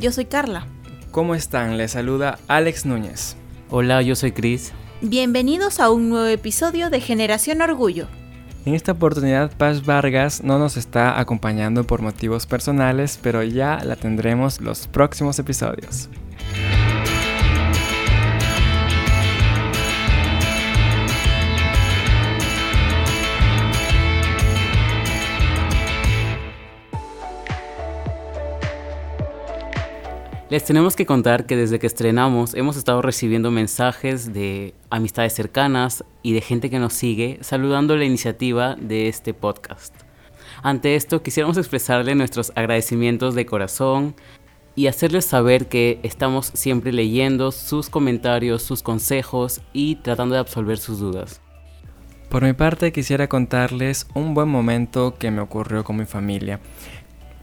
yo soy Carla. ¿Cómo están? Les saluda Alex Núñez. Hola, yo soy Cris. Bienvenidos a un nuevo episodio de Generación Orgullo. En esta oportunidad Paz Vargas no nos está acompañando por motivos personales, pero ya la tendremos los próximos episodios. Les tenemos que contar que desde que estrenamos hemos estado recibiendo mensajes de amistades cercanas y de gente que nos sigue saludando la iniciativa de este podcast. Ante esto quisiéramos expresarle nuestros agradecimientos de corazón y hacerles saber que estamos siempre leyendo sus comentarios, sus consejos y tratando de absolver sus dudas. Por mi parte quisiera contarles un buen momento que me ocurrió con mi familia.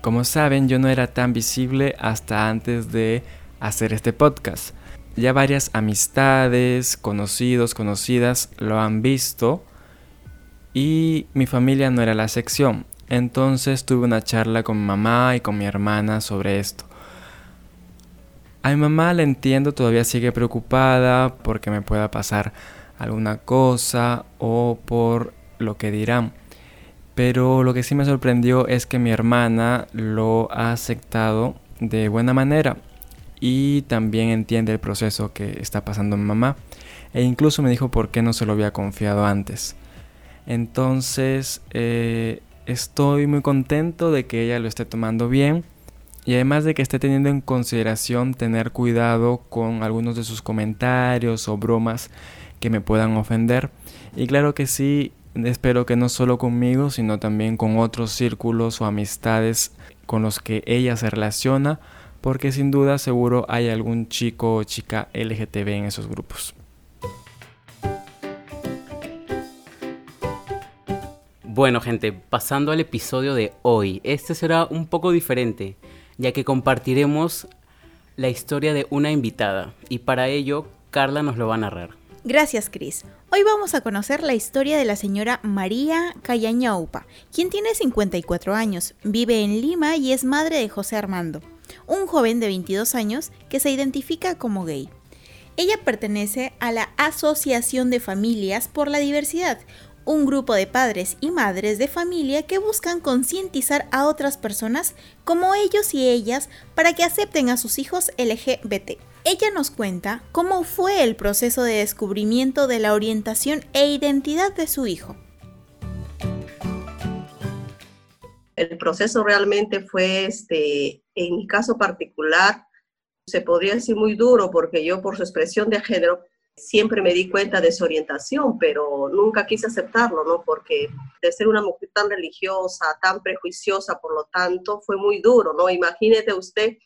Como saben, yo no era tan visible hasta antes de hacer este podcast. Ya varias amistades, conocidos, conocidas lo han visto y mi familia no era la sección. Entonces tuve una charla con mi mamá y con mi hermana sobre esto. A mi mamá la entiendo, todavía sigue preocupada porque me pueda pasar alguna cosa o por lo que dirán. Pero lo que sí me sorprendió es que mi hermana lo ha aceptado de buena manera y también entiende el proceso que está pasando mi mamá. E incluso me dijo por qué no se lo había confiado antes. Entonces eh, estoy muy contento de que ella lo esté tomando bien y además de que esté teniendo en consideración tener cuidado con algunos de sus comentarios o bromas que me puedan ofender. Y claro que sí, espero que no solo conmigo, sino también con otros círculos o amistades con los que ella se relaciona, porque sin duda seguro hay algún chico o chica LGTB en esos grupos. Bueno gente, pasando al episodio de hoy, este será un poco diferente, ya que compartiremos la historia de una invitada, y para ello Carla nos lo va a narrar. Gracias, Cris. Hoy vamos a conocer la historia de la señora María Cayañaupa, quien tiene 54 años, vive en Lima y es madre de José Armando, un joven de 22 años que se identifica como gay. Ella pertenece a la Asociación de Familias por la Diversidad, un grupo de padres y madres de familia que buscan concientizar a otras personas como ellos y ellas para que acepten a sus hijos LGBT. Ella nos cuenta cómo fue el proceso de descubrimiento de la orientación e identidad de su hijo. El proceso realmente fue, este, en mi caso particular, se podría decir muy duro porque yo por su expresión de género siempre me di cuenta de su orientación, pero nunca quise aceptarlo, ¿no? Porque de ser una mujer tan religiosa, tan prejuiciosa, por lo tanto, fue muy duro, ¿no? Imagínate usted,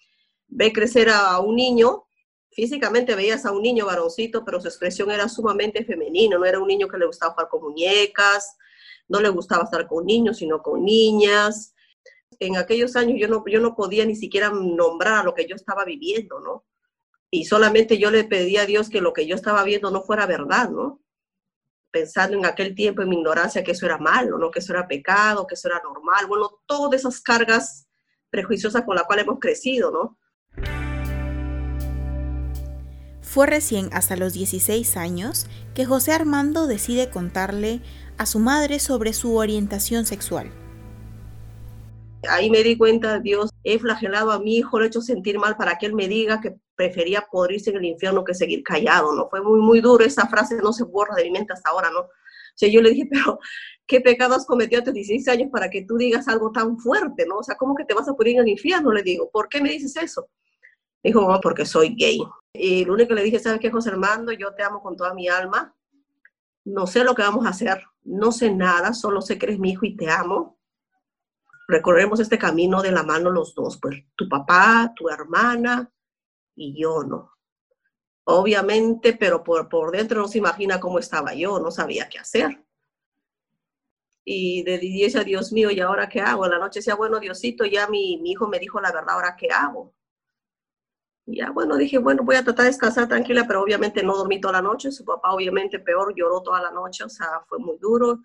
ve crecer a un niño físicamente veías a un niño varoncito, pero su expresión era sumamente femenina, no era un niño que le gustaba jugar con muñecas, no le gustaba estar con niños, sino con niñas. En aquellos años yo no, yo no podía ni siquiera nombrar lo que yo estaba viviendo, ¿no? Y solamente yo le pedía a Dios que lo que yo estaba viendo no fuera verdad, ¿no? Pensando en aquel tiempo, en mi ignorancia, que eso era malo, ¿no? Que eso era pecado, que eso era normal. Bueno, todas esas cargas prejuiciosas con las cuales hemos crecido, ¿no? Fue recién hasta los 16 años que José Armando decide contarle a su madre sobre su orientación sexual. Ahí me di cuenta, Dios, he flagelado a mi hijo, lo he hecho sentir mal para que él me diga que prefería podrirse en el infierno que seguir callado, ¿no? Fue muy, muy duro, esa frase no se borra de mi mente hasta ahora, ¿no? O sea, yo le dije, pero ¿qué pecado has cometido a tus 16 años para que tú digas algo tan fuerte, ¿no? O sea, ¿cómo que te vas a poner en el infierno? Le digo, ¿por qué me dices eso? Dijo, mamá, porque soy gay. Y lo único que le dije, ¿sabes qué, José Armando? Yo te amo con toda mi alma. No sé lo que vamos a hacer, no sé nada, solo sé que eres mi hijo y te amo. Recorremos este camino de la mano los dos, pues tu papá, tu hermana y yo, ¿no? Obviamente, pero por, por dentro no se imagina cómo estaba yo, no sabía qué hacer. Y le dije a Dios mío, ¿y ahora qué hago? En la noche decía, bueno, Diosito, ya mi, mi hijo me dijo la verdad, ¿ahora qué hago? Ya bueno, dije, bueno, voy a tratar de descansar tranquila, pero obviamente no dormí toda la noche. Su papá obviamente peor, lloró toda la noche, o sea, fue muy duro.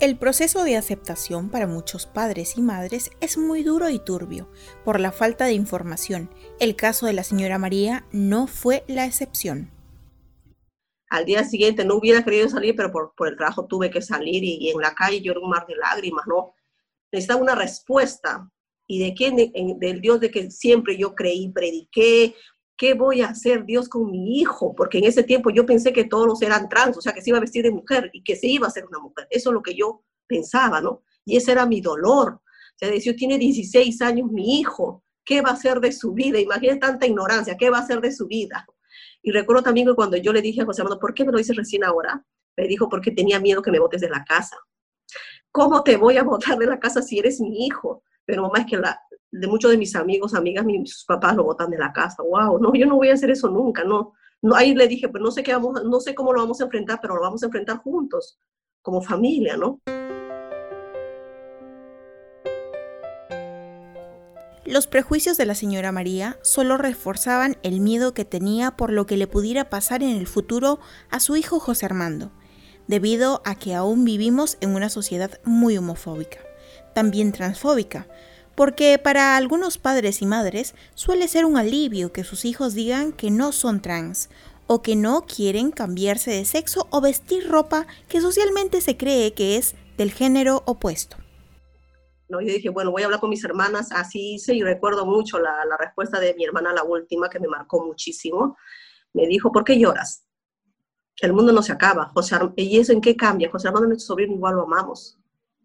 El proceso de aceptación para muchos padres y madres es muy duro y turbio por la falta de información. El caso de la señora María no fue la excepción. Al día siguiente no hubiera querido salir, pero por, el trabajo tuve que salir y, en la calle lloré un mar de lágrimas, ¿no? Necesitaba una respuesta. ¿Y de quién? del Dios de que siempre yo creí, prediqué, ¿qué voy a hacer Dios con mi hijo? Porque en ese tiempo yo pensé que todos eran trans, o sea, que se iba a vestir de mujer y que se iba a ser una mujer. Eso es lo que yo pensaba, ¿no? Y ese era mi dolor. O sea, decía, tiene 16 años mi hijo, ¿qué va a hacer de su vida? Imagínate tanta ignorancia, ¿qué va a hacer de su vida? Y recuerdo también que cuando yo le dije a José Armando, ¿por qué me lo dices recién ahora? Me dijo, porque tenía miedo que me botes de la casa. ¿Cómo te voy a botar de la casa si eres mi hijo? Pero mamá, es que la, de muchos de mis amigos, amigas, mis papás lo botan de la casa. Wow, no, yo no voy a hacer eso nunca, no. no ahí le dije, pues no sé qué vamos, no sé cómo lo vamos a enfrentar, pero lo vamos a enfrentar juntos, como familia, ¿no? Los prejuicios de la señora María solo reforzaban el miedo que tenía por lo que le pudiera pasar en el futuro a su hijo José Armando, debido a que aún vivimos en una sociedad muy homofóbica, también transfóbica, porque para algunos padres y madres suele ser un alivio que sus hijos digan que no son trans o que no quieren cambiarse de sexo o vestir ropa que socialmente se cree que es del género opuesto. ¿no? Yo dije, bueno, voy a hablar con mis hermanas, así hice y recuerdo mucho la, respuesta de mi hermana, la última, que me marcó muchísimo. Me dijo, ¿por qué lloras? El mundo no se acaba. José ¿Y eso en qué cambia? José Armando, nuestro sobrino, igual lo amamos.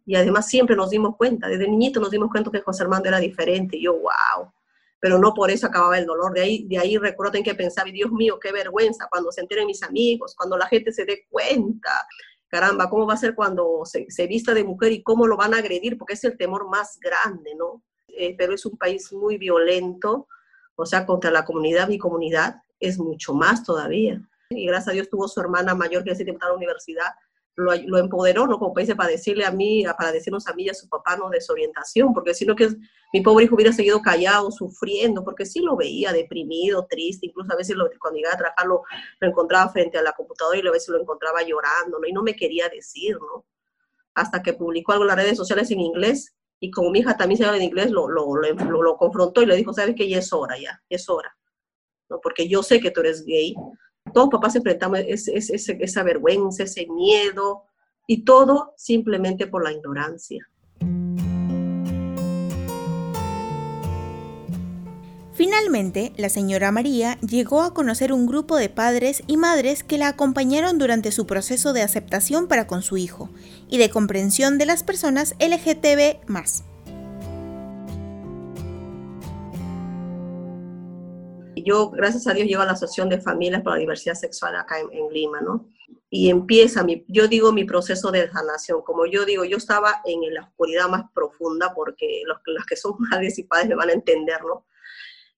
Y además siempre nos dimos cuenta, desde niñito nos dimos cuenta que José Armando era diferente. Y yo, wow. Pero no por eso acababa el dolor. De ahí, de ahí recuerdo que pensaba, Dios mío, qué vergüenza cuando se enteren mis amigos, cuando la gente se dé cuenta. Caramba, ¿cómo va a ser cuando se, se vista de mujer y cómo lo van a agredir? Porque es el temor más grande, ¿no? Eh, es un país muy violento, o sea, contra la comunidad, mi comunidad, es mucho más todavía. Y gracias a Dios tuvo su hermana mayor que se a la universidad, lo, empoderó, ¿no? Como dice, para decirle a mí, para decirnos a mí y a su papá, no desorientación, porque si no que mi pobre hijo hubiera seguido callado, sufriendo, porque sí lo veía deprimido, triste, incluso a veces lo, cuando iba a trabajar lo, encontraba frente a la computadora y a veces lo encontraba llorando, ¿no? Y no me quería decir, ¿no? Hasta que publicó algo en las redes sociales en inglés, y como mi hija también se habla en inglés, lo, lo, confrontó y le dijo, ¿sabes que Ya es hora, ya, es hora, ¿no? Porque yo sé que tú eres gay, todos papás enfrentamos esa vergüenza, ese miedo, y todo simplemente por la ignorancia. Finalmente, la señora María llegó a conocer un grupo de padres y madres que la acompañaron durante su proceso de aceptación para con su hijo y de comprensión de las personas LGTB yo, gracias a Dios, llevo a la Asociación de Familias por la Diversidad Sexual acá en, Lima, ¿no? Y empieza, mi, yo digo, mi proceso de sanación. Como yo digo, yo estaba en la oscuridad más profunda, porque los, las que son madres y padres me van a entender, ¿no?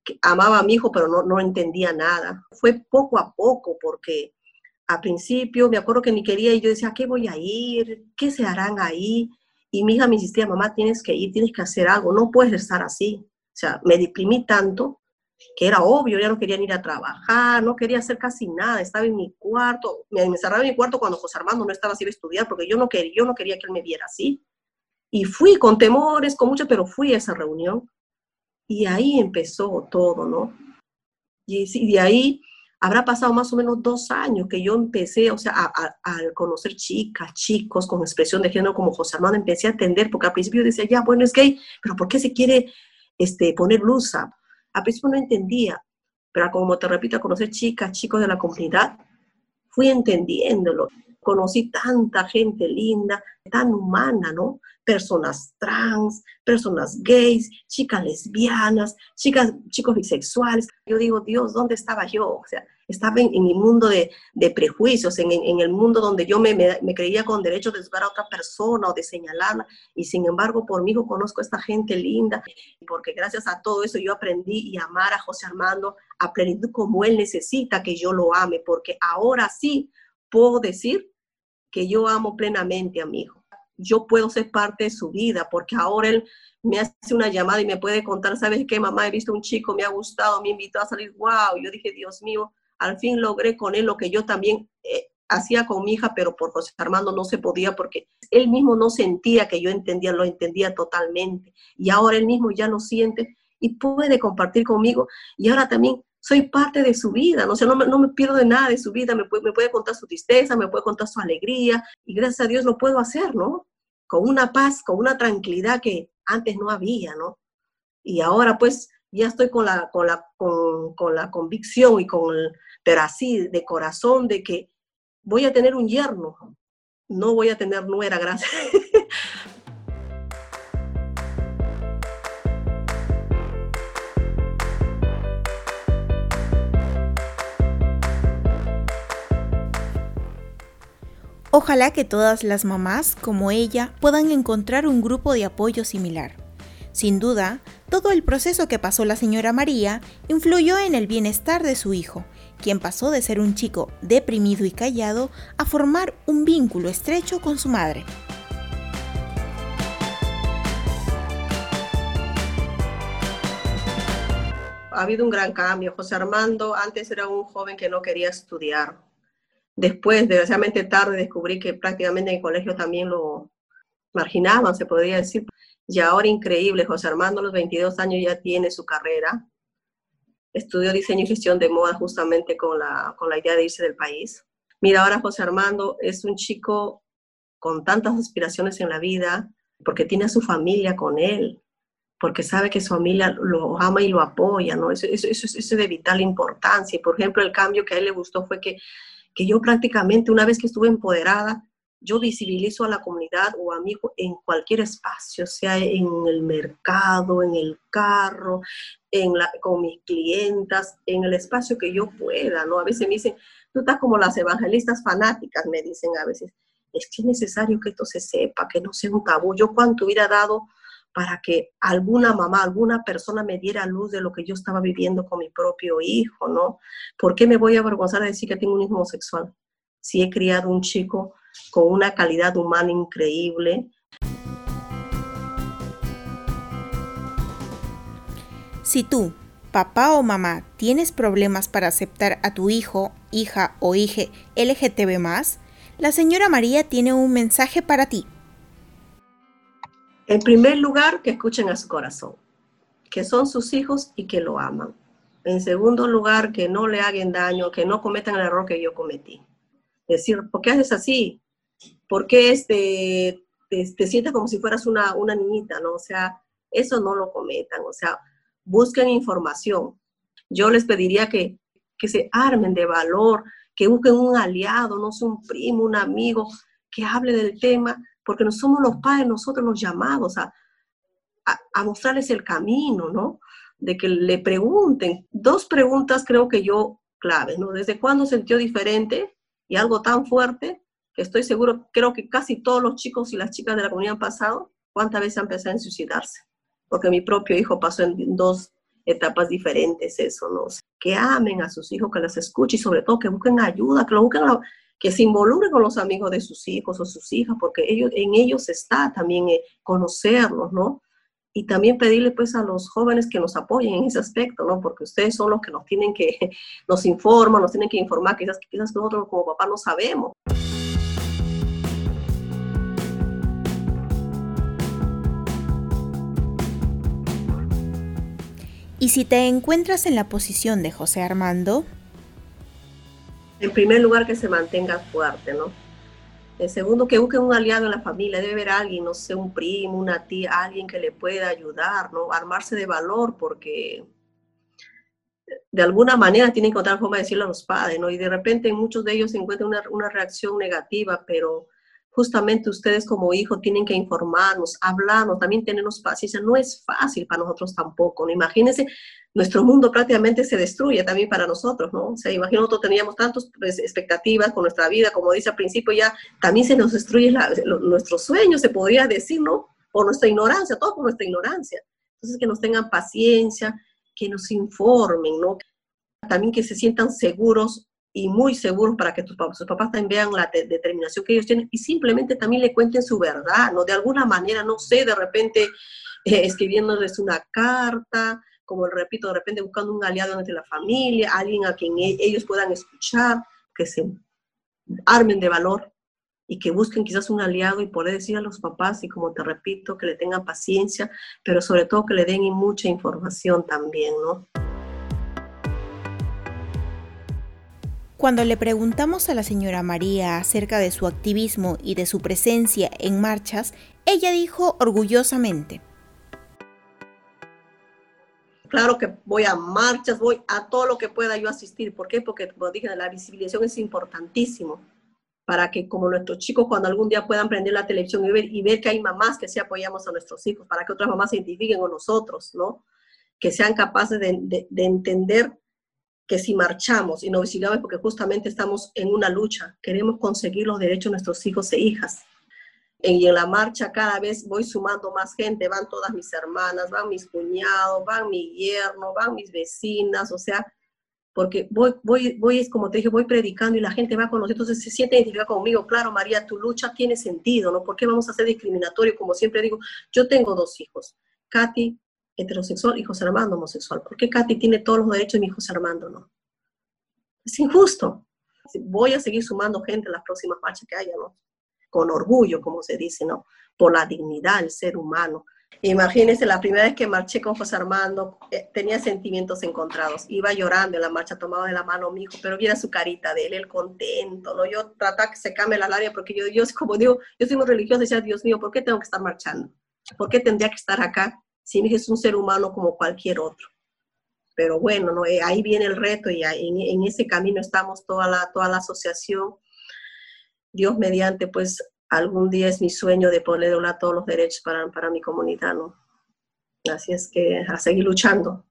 Que amaba a mi hijo, pero no, no entendía nada. Fue poco a poco, porque a principio me acuerdo que ni quería y yo decía, ¿a qué voy a ir? ¿Qué se harán ahí? Y mi hija me insistía, mamá, tienes que ir, tienes que hacer algo, no puedes estar así. O sea, me deprimí tanto que era obvio, ya no querían ir a trabajar, no quería hacer casi nada, estaba en mi cuarto, me encerraba en mi cuarto cuando José Armando no estaba así a estudiar, porque yo no, quería, yo no quería que él me viera así. Y fui con temores, con mucho, pero fui a esa reunión. Y ahí empezó todo, ¿no? Y, de ahí habrá pasado más o menos dos años que yo empecé, o sea, a, conocer chicas, chicos con expresión de género como José Armando, empecé a atender, porque al principio decía, ya, bueno, es gay, pero ¿por qué se quiere este, poner blusa? Al principio no entendía, pero como te repito, conocer chicas, chicos de la comunidad, fui entendiéndolo. Conocí tanta gente linda, tan humana, ¿no? Personas trans, personas gays, chicas lesbianas, chicas, chicos bisexuales. Yo digo, Dios, ¿dónde estaba yo? O sea, estaba en, mi mundo de, prejuicios, en, el mundo donde yo me, creía con derecho de juzgar a otra persona o de señalarla, y sin embargo por mí conozco a esta gente linda, porque gracias a todo eso yo aprendí y amar a José Armando a plenitud como él necesita que yo lo ame, porque ahora sí puedo decir que yo amo plenamente a mi hijo. Yo puedo ser parte de su vida, porque ahora él me hace una llamada y me puede contar, ¿sabes qué, mamá? He visto un chico, me ha gustado, me invitó a salir, wow. Yo dije, Dios mío, al fin logré con él lo que yo también hacía con mi hija, pero por José Armando no se podía porque él mismo no sentía que yo entendía, lo entendía totalmente. Y ahora él mismo ya lo siente y puede compartir conmigo. Y ahora también soy parte de su vida, ¿no? O no me, no me pierdo de nada de su vida, me puede, me puede contar su tristeza, me puede contar su alegría, y gracias a Dios lo puedo hacer, ¿no? Con una paz, con una tranquilidad que antes no había, ¿no? Y ahora pues ya estoy con la, con la, con, la convicción y con, pero así de corazón, de que voy a tener un yerno, no voy a tener nuera, gracias. Ojalá que todas las mamás, como ella, puedan encontrar un grupo de apoyo similar. Sin duda, todo el proceso que pasó la señora María influyó en el bienestar de su hijo quien pasó de ser un chico deprimido y callado a formar un vínculo estrecho con su madre. Ha habido un gran cambio. José Armando antes era un joven que no quería estudiar. Después, desgraciadamente tarde, descubrí que prácticamente en el colegio también lo marginaban, se podría decir. Y ahora increíble, José Armando a los 22 años ya tiene su carrera, estudió diseño y gestión de moda justamente con la, con la idea de irse del país. Mira, ahora José Armando es un chico con tantas aspiraciones en la vida, porque tiene a su familia con él, porque sabe que su familia lo ama y lo apoya, ¿no? Eso, eso, eso, eso es de vital importancia. Y, por ejemplo, el cambio que a él le gustó fue que, que yo prácticamente, una vez que estuve empoderada, yo visibilizo a la comunidad o a hijo en cualquier espacio, sea en el mercado, en el carro, en la, con mis clientas, en el espacio que yo pueda, ¿no? A veces me dicen, tú estás como las evangelistas fanáticas, me dicen a veces, es que es necesario que esto se sepa, que no sea un tabú. Yo cuánto hubiera dado para que alguna mamá, alguna persona me diera luz de lo que yo estaba viviendo con mi propio hijo, ¿no? ¿Por qué me voy a avergonzar de decir que tengo un hijo homosexual? Si he criado un chico con una calidad humana increíble. Si tú, papá o mamá, tienes problemas para aceptar a tu hijo, hija o hije LGTB, la señora María tiene un mensaje para ti. En primer lugar, que escuchen a su corazón, que son sus hijos y que lo aman. En segundo lugar, que no le hagan daño, que no cometan el error que yo cometí. Decir, ¿por qué haces así? ¿Por qué este, te, sientes como si fueras una, una niñita, no? O sea, eso no lo cometan, o sea, busquen información. Yo les pediría que, que se armen de valor, que busquen un aliado, no sé, un primo, un amigo, que hable del tema, porque no somos los padres, nosotros los llamados a, a, a, mostrarles el camino, ¿no? De que le pregunten. Dos preguntas creo que yo clave, ¿no? ¿Desde cuándo sintió diferente y algo tan fuerte? estoy seguro, creo que casi todos los chicos y las chicas de la comunidad han pasado, ¿cuántas veces han pensado en suicidarse? Porque mi propio hijo pasó en dos etapas diferentes eso, ¿no? Que amen a sus hijos, que los escuchen y sobre todo que busquen ayuda, que lo busquen, que se involucren con los amigos de sus hijos o sus hijas, porque ellos, en ellos está también eh, conocerlos, ¿no? Y también pedirle pues a los jóvenes que nos apoyen en ese aspecto, ¿no? Porque ustedes son los que nos tienen que, nos informan, nos tienen que informar, quizás, quizás nosotros como papá no sabemos. ¿Y si te encuentras en la posición de José Armando? En primer lugar, que se mantenga fuerte, ¿no? En segundo, que busque un aliado en la familia. Debe haber alguien, no sé, un primo, una tía, alguien que le pueda ayudar, ¿no? Armarse de valor, porque de alguna manera tienen que encontrar forma de decirlo a los padres, ¿no? Y de repente muchos de ellos encuentran una, una reacción negativa, pero justamente ustedes como hijos tienen que informarnos, hablarnos, también tenernos paciencia. No es fácil para nosotros tampoco, ¿no? Imagínense, nuestro mundo prácticamente se destruye también para nosotros, ¿no? O sea, imagínate, nosotros teníamos tantas pues, expectativas con nuestra vida, como dice al principio, ya también se nos destruye nuestros sueños, se podría decir, ¿no? Por nuestra ignorancia, todo por nuestra ignorancia. Entonces, que nos tengan paciencia, que nos informen, ¿no? También que se sientan seguros y muy seguros para que tus papás, sus papás también vean la determinación que ellos tienen y simplemente también le cuenten su verdad, ¿no? De alguna manera, no sé, de repente eh, escribiéndoles una carta, como repito, de repente buscando un aliado entre la familia, alguien a quien e-, ellos puedan escuchar, que se armen de valor y que busquen quizás un aliado y poder decir a los papás y como te repito, que le tengan paciencia, pero sobre todo que le den mucha información también, ¿no? Cuando le preguntamos a la señora María acerca de su activismo y de su presencia en marchas, ella dijo orgullosamente. Claro que voy a marchas, voy a todo lo que pueda yo asistir. ¿Por qué? Porque, como dije, la visibilización es importantísimo para que como nuestros chicos cuando algún día puedan prender la televisión y ver, que hay mamás que sí apoyamos a nuestros hijos, para que otras mamás se identifiquen con nosotros, ¿no? Que sean capaces de entender que si marchamos y no visitamos porque justamente estamos en una lucha, queremos conseguir los derechos de nuestros hijos e hijas. Y en la marcha cada vez voy sumando más gente, van todas mis hermanas, van mis cuñados, van mi yerno, van mis vecinas, o sea, porque voy, voy, voy, es como te dije, voy predicando y la gente va con nosotros, entonces se siente identificada conmigo. Claro, María, tu lucha tiene sentido, ¿no? ¿Por qué vamos a ser discriminatorios? Como siempre digo, yo tengo dos hijos, Katy heterosexual y José Armando homosexual. ¿Por qué Katy tiene todos los derechos y mi José Armando no? Es injusto. Voy a seguir sumando gente en las próximas marchas que haya, ¿no? Con orgullo, como se dice, ¿no? Por la dignidad del ser humano. Imagínense, la primera vez que marché con José Armando, eh, tenía sentimientos encontrados. Iba llorando en la marcha, tomado de la mano a mi hijo, pero viera su carita de él, el contento, ¿no? Yo trataba que se cambie la área porque yo, yo, como digo, yo soy muy religiosa, decía, Dios mío, ¿por qué tengo que estar marchando? ¿Por qué tendría que estar acá si es un ser humano como cualquier otro. Pero bueno, ¿no? Eh, ahí viene el reto y en, ese camino estamos toda la, toda la asociación. Dios mediante, pues algún día es mi sueño de poder doblar todos los derechos para, para mi comunidad, ¿no? Así es que a seguir luchando.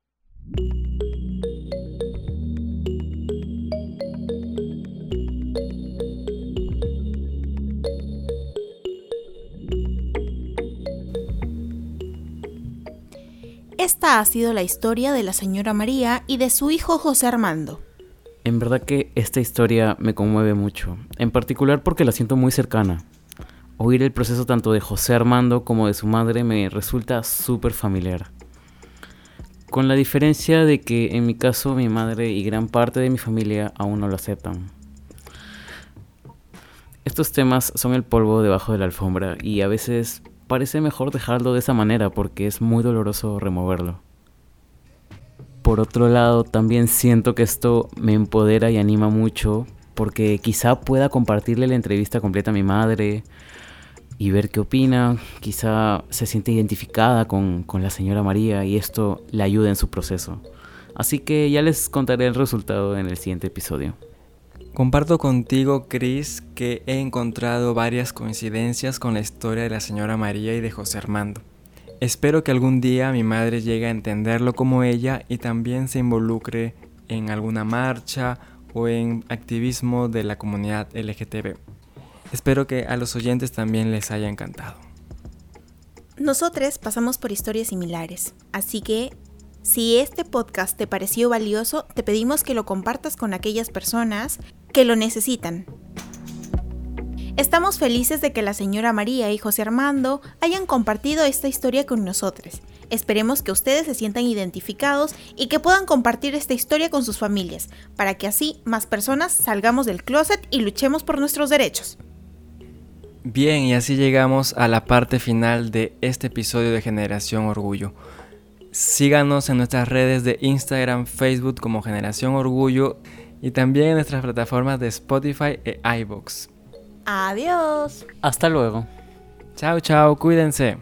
Esta ha sido la historia de la señora María y de su hijo José Armando. En verdad que esta historia me conmueve mucho, en particular porque la siento muy cercana. Oír el proceso tanto de José Armando como de su madre me resulta súper familiar. Con la diferencia de que en mi caso mi madre y gran parte de mi familia aún no lo aceptan. Estos temas son el polvo debajo de la alfombra y a veces parece mejor dejarlo de esa manera porque es muy doloroso removerlo. Por otro lado, también siento que esto me empodera y anima mucho porque quizá pueda compartirle la entrevista completa a mi madre y ver qué opina, quizá se siente identificada con, con la señora María y esto le ayude en su proceso. Así que ya les contaré el resultado en el siguiente episodio. Comparto contigo, Chris, que he encontrado varias coincidencias con la historia de la señora María y de José Armando. Espero que algún día mi madre llegue a entenderlo como ella y también se involucre en alguna marcha o en activismo de la comunidad LGTB. Espero que a los oyentes también les haya encantado. Nosotros pasamos por historias similares, así que si este podcast te pareció valioso, te pedimos que lo compartas con aquellas personas que lo necesitan. Estamos felices de que la señora María y José Armando hayan compartido esta historia con nosotros. Esperemos que ustedes se sientan identificados y que puedan compartir esta historia con sus familias, para que así más personas salgamos del closet y luchemos por nuestros derechos. Bien, y así llegamos a la parte final de este episodio de Generación Orgullo. Síganos en nuestras redes de Instagram, Facebook como Generación Orgullo y también en nuestras plataformas de Spotify e iBox. Adiós. Hasta luego. Chao, chao, cuídense.